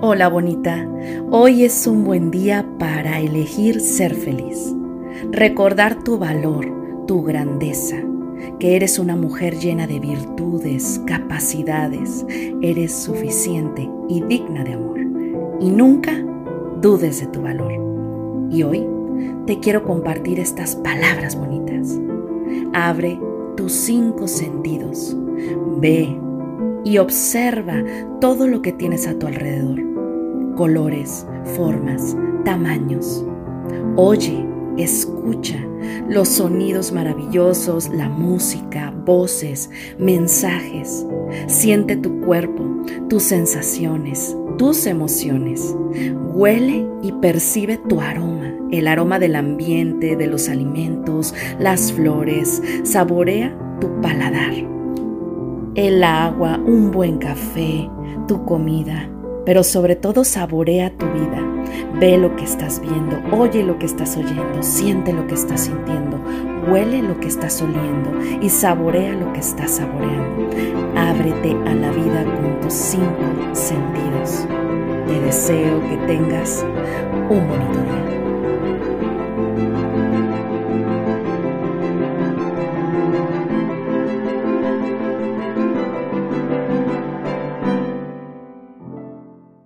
Hola bonita, hoy es un buen día para elegir ser feliz, recordar tu valor, tu grandeza, que eres una mujer llena de virtudes, capacidades, eres suficiente y digna de amor, y nunca dudes de tu valor. Y hoy te quiero compartir estas palabras bonitas. Abre tus cinco sentidos, ve y observa todo lo que tienes a tu alrededor colores, formas, tamaños. Oye, escucha los sonidos maravillosos, la música, voces, mensajes. Siente tu cuerpo, tus sensaciones, tus emociones. Huele y percibe tu aroma, el aroma del ambiente, de los alimentos, las flores. Saborea tu paladar. El agua, un buen café, tu comida pero sobre todo saborea tu vida. Ve lo que estás viendo, oye lo que estás oyendo, siente lo que estás sintiendo, huele lo que estás oliendo y saborea lo que estás saboreando. Ábrete a la vida con tus cinco sentidos. Te deseo que tengas un bonito día.